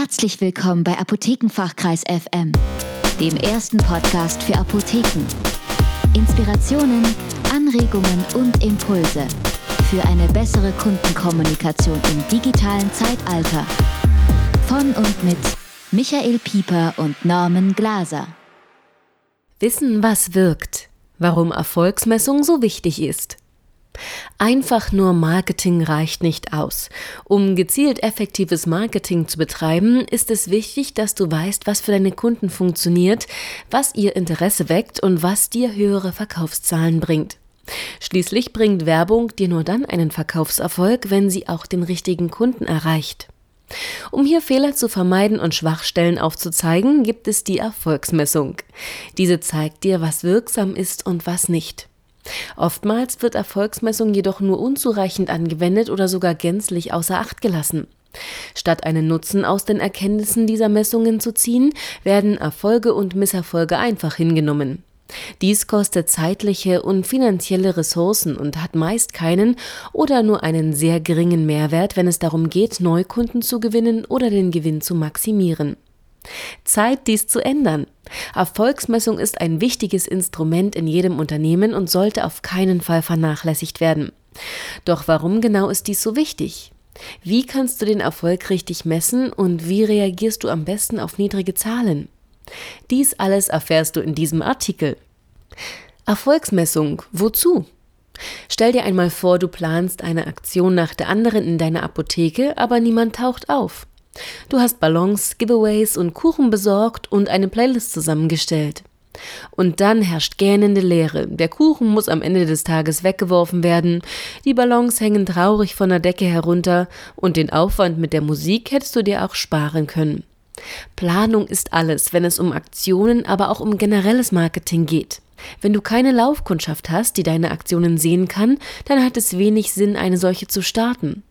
Herzlich willkommen bei Apothekenfachkreis FM, dem ersten Podcast für Apotheken. Inspirationen, Anregungen und Impulse für eine bessere Kundenkommunikation im digitalen Zeitalter. Von und mit Michael Pieper und Norman Glaser. Wissen, was wirkt. Warum Erfolgsmessung so wichtig ist. Einfach nur Marketing reicht nicht aus. Um gezielt effektives Marketing zu betreiben, ist es wichtig, dass du weißt, was für deine Kunden funktioniert, was ihr Interesse weckt und was dir höhere Verkaufszahlen bringt. Schließlich bringt Werbung dir nur dann einen Verkaufserfolg, wenn sie auch den richtigen Kunden erreicht. Um hier Fehler zu vermeiden und Schwachstellen aufzuzeigen, gibt es die Erfolgsmessung. Diese zeigt dir, was wirksam ist und was nicht. Oftmals wird Erfolgsmessung jedoch nur unzureichend angewendet oder sogar gänzlich außer Acht gelassen. Statt einen Nutzen aus den Erkenntnissen dieser Messungen zu ziehen, werden Erfolge und Misserfolge einfach hingenommen. Dies kostet zeitliche und finanzielle Ressourcen und hat meist keinen oder nur einen sehr geringen Mehrwert, wenn es darum geht, Neukunden zu gewinnen oder den Gewinn zu maximieren. Zeit, dies zu ändern. Erfolgsmessung ist ein wichtiges Instrument in jedem Unternehmen und sollte auf keinen Fall vernachlässigt werden. Doch warum genau ist dies so wichtig? Wie kannst du den Erfolg richtig messen und wie reagierst du am besten auf niedrige Zahlen? Dies alles erfährst du in diesem Artikel. Erfolgsmessung, wozu? Stell dir einmal vor, du planst eine Aktion nach der anderen in deiner Apotheke, aber niemand taucht auf. Du hast Ballons, Giveaways und Kuchen besorgt und eine Playlist zusammengestellt. Und dann herrscht gähnende Leere. Der Kuchen muss am Ende des Tages weggeworfen werden, die Ballons hängen traurig von der Decke herunter und den Aufwand mit der Musik hättest du dir auch sparen können. Planung ist alles, wenn es um Aktionen, aber auch um generelles Marketing geht. Wenn du keine Laufkundschaft hast, die deine Aktionen sehen kann, dann hat es wenig Sinn, eine solche zu starten.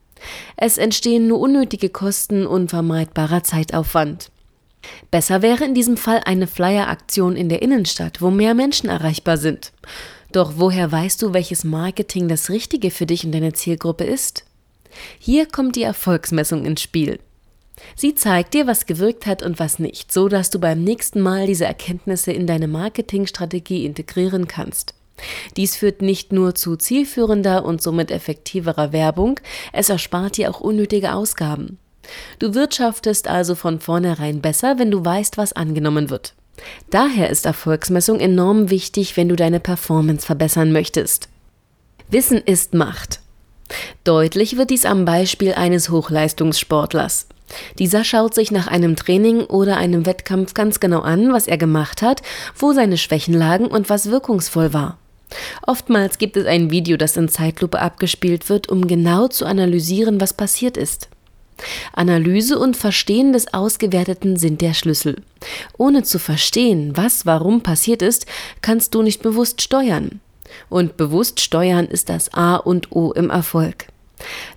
Es entstehen nur unnötige Kosten und vermeidbarer Zeitaufwand. Besser wäre in diesem Fall eine Flyer-Aktion in der Innenstadt, wo mehr Menschen erreichbar sind. Doch woher weißt du, welches Marketing das Richtige für dich und deine Zielgruppe ist? Hier kommt die Erfolgsmessung ins Spiel. Sie zeigt dir, was gewirkt hat und was nicht, so dass du beim nächsten Mal diese Erkenntnisse in deine Marketingstrategie integrieren kannst. Dies führt nicht nur zu zielführender und somit effektiverer Werbung, es erspart dir auch unnötige Ausgaben. Du wirtschaftest also von vornherein besser, wenn du weißt, was angenommen wird. Daher ist Erfolgsmessung enorm wichtig, wenn du deine Performance verbessern möchtest. Wissen ist Macht. Deutlich wird dies am Beispiel eines Hochleistungssportlers. Dieser schaut sich nach einem Training oder einem Wettkampf ganz genau an, was er gemacht hat, wo seine Schwächen lagen und was wirkungsvoll war. Oftmals gibt es ein Video, das in Zeitlupe abgespielt wird, um genau zu analysieren, was passiert ist. Analyse und Verstehen des Ausgewerteten sind der Schlüssel. Ohne zu verstehen, was warum passiert ist, kannst du nicht bewusst steuern. Und bewusst steuern ist das A und O im Erfolg.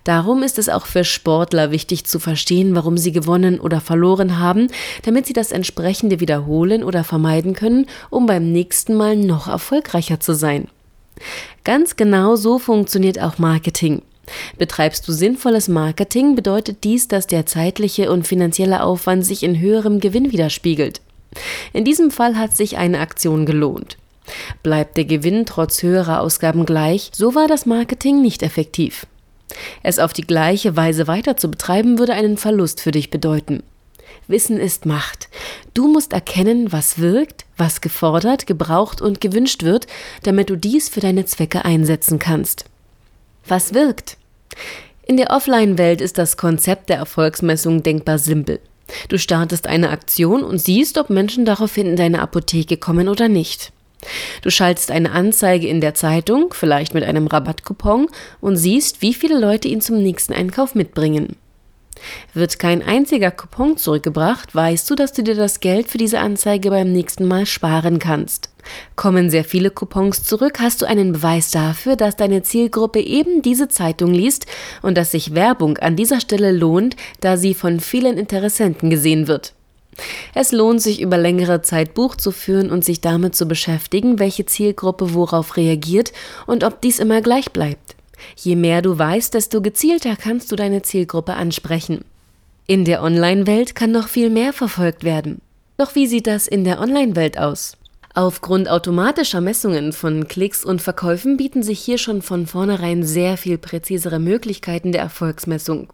Darum ist es auch für Sportler wichtig zu verstehen, warum sie gewonnen oder verloren haben, damit sie das entsprechende wiederholen oder vermeiden können, um beim nächsten Mal noch erfolgreicher zu sein. Ganz genau so funktioniert auch Marketing. Betreibst du sinnvolles Marketing, bedeutet dies, dass der zeitliche und finanzielle Aufwand sich in höherem Gewinn widerspiegelt. In diesem Fall hat sich eine Aktion gelohnt. Bleibt der Gewinn trotz höherer Ausgaben gleich, so war das Marketing nicht effektiv. Es auf die gleiche Weise weiter zu betreiben, würde einen Verlust für dich bedeuten. Wissen ist Macht. Du musst erkennen, was wirkt, was gefordert, gebraucht und gewünscht wird, damit du dies für deine Zwecke einsetzen kannst. Was wirkt? In der Offline-Welt ist das Konzept der Erfolgsmessung denkbar simpel. Du startest eine Aktion und siehst, ob Menschen daraufhin in deine Apotheke kommen oder nicht. Du schaltest eine Anzeige in der Zeitung, vielleicht mit einem Rabattcoupon, und siehst, wie viele Leute ihn zum nächsten Einkauf mitbringen. Wird kein einziger Coupon zurückgebracht, weißt du, dass du dir das Geld für diese Anzeige beim nächsten Mal sparen kannst. Kommen sehr viele Coupons zurück, hast du einen Beweis dafür, dass deine Zielgruppe eben diese Zeitung liest und dass sich Werbung an dieser Stelle lohnt, da sie von vielen Interessenten gesehen wird. Es lohnt sich über längere Zeit Buch zu führen und sich damit zu beschäftigen, welche Zielgruppe worauf reagiert und ob dies immer gleich bleibt. Je mehr du weißt, desto gezielter kannst du deine Zielgruppe ansprechen. In der Online-Welt kann noch viel mehr verfolgt werden. Doch wie sieht das in der Online-Welt aus? Aufgrund automatischer Messungen von Klicks und Verkäufen bieten sich hier schon von vornherein sehr viel präzisere Möglichkeiten der Erfolgsmessung.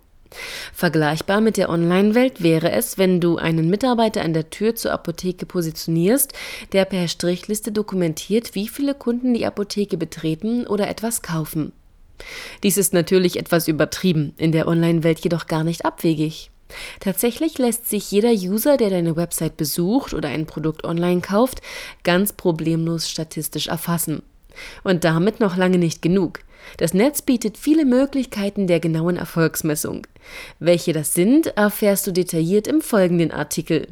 Vergleichbar mit der Online-Welt wäre es, wenn du einen Mitarbeiter an der Tür zur Apotheke positionierst, der per Strichliste dokumentiert, wie viele Kunden die Apotheke betreten oder etwas kaufen. Dies ist natürlich etwas übertrieben, in der Online-Welt jedoch gar nicht abwegig. Tatsächlich lässt sich jeder User, der deine Website besucht oder ein Produkt online kauft, ganz problemlos statistisch erfassen. Und damit noch lange nicht genug. Das Netz bietet viele Möglichkeiten der genauen Erfolgsmessung. Welche das sind, erfährst du detailliert im folgenden Artikel.